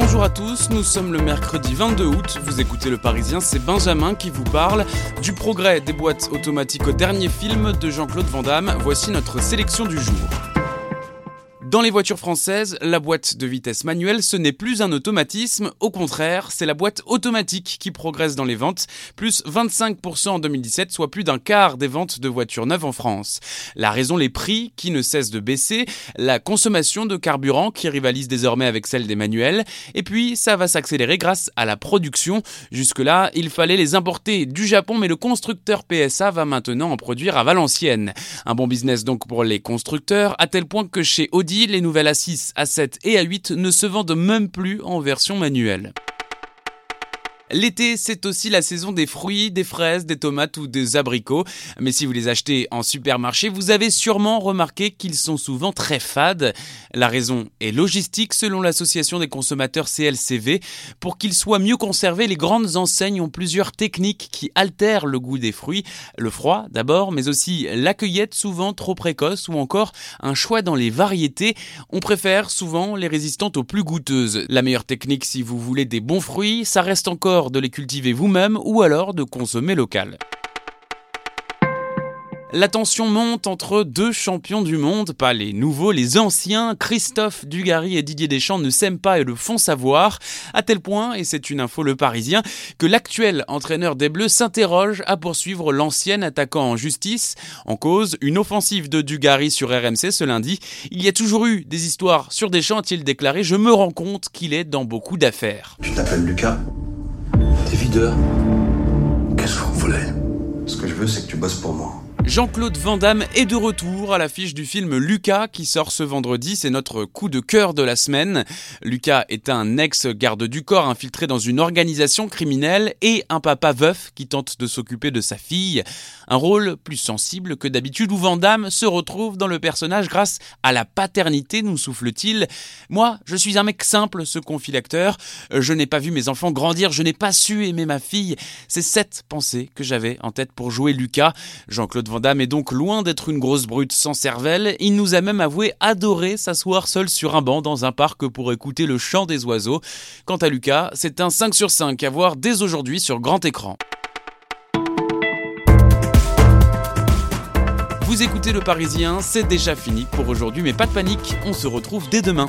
Bonjour à tous, nous sommes le mercredi 22 août, vous écoutez Le Parisien, c'est Benjamin qui vous parle du progrès des boîtes automatiques au dernier film de Jean-Claude Van Damme. Voici notre sélection du jour. Dans les voitures françaises, la boîte de vitesse manuelle, ce n'est plus un automatisme, au contraire, c'est la boîte automatique qui progresse dans les ventes, plus 25% en 2017, soit plus d'un quart des ventes de voitures neuves en France. La raison, les prix qui ne cessent de baisser, la consommation de carburant qui rivalise désormais avec celle des manuels, et puis ça va s'accélérer grâce à la production. Jusque-là, il fallait les importer du Japon, mais le constructeur PSA va maintenant en produire à Valenciennes. Un bon business donc pour les constructeurs, à tel point que chez Audi, les nouvelles A6, A7 et A8 ne se vendent même plus en version manuelle. L'été, c'est aussi la saison des fruits, des fraises, des tomates ou des abricots. Mais si vous les achetez en supermarché, vous avez sûrement remarqué qu'ils sont souvent très fades. La raison est logistique selon l'association des consommateurs CLCV. Pour qu'ils soient mieux conservés, les grandes enseignes ont plusieurs techniques qui altèrent le goût des fruits. Le froid d'abord, mais aussi la cueillette souvent trop précoce ou encore un choix dans les variétés. On préfère souvent les résistantes aux plus goûteuses. La meilleure technique si vous voulez des bons fruits, ça reste encore de les cultiver vous-même ou alors de consommer local. La tension monte entre deux champions du monde, pas les nouveaux, les anciens. Christophe Dugarry et Didier Deschamps ne s'aiment pas et le font savoir, à tel point, et c'est une info le parisien, que l'actuel entraîneur des Bleus s'interroge à poursuivre l'ancien attaquant en justice. En cause, une offensive de Dugarry sur RMC ce lundi. Il y a toujours eu des histoires sur Deschamps, a-t-il déclaré. Je me rends compte qu'il est dans beaucoup d'affaires. Tu t'appelles Lucas? Qu'est-ce que vous voulez Ce que je veux, c'est que tu bosses pour moi. Jean-Claude Van Damme est de retour à l'affiche du film Lucas qui sort ce vendredi. C'est notre coup de cœur de la semaine. Lucas est un ex-garde du corps infiltré dans une organisation criminelle et un papa veuf qui tente de s'occuper de sa fille. Un rôle plus sensible que d'habitude où Van Damme se retrouve dans le personnage grâce à la paternité, nous souffle-t-il. Moi, je suis un mec simple, se confie l'acteur. Je n'ai pas vu mes enfants grandir, je n'ai pas su aimer ma fille. C'est cette pensée que j'avais en tête pour jouer Lucas. Jean-Claude Est donc loin d'être une grosse brute sans cervelle. Il nous a même avoué adorer s'asseoir seul sur un banc dans un parc pour écouter le chant des oiseaux. Quant à Lucas, c'est un 5 sur 5 à voir dès aujourd'hui sur grand écran. Vous écoutez Le Parisien, c'est déjà fini pour aujourd'hui, mais pas de panique, on se retrouve dès demain.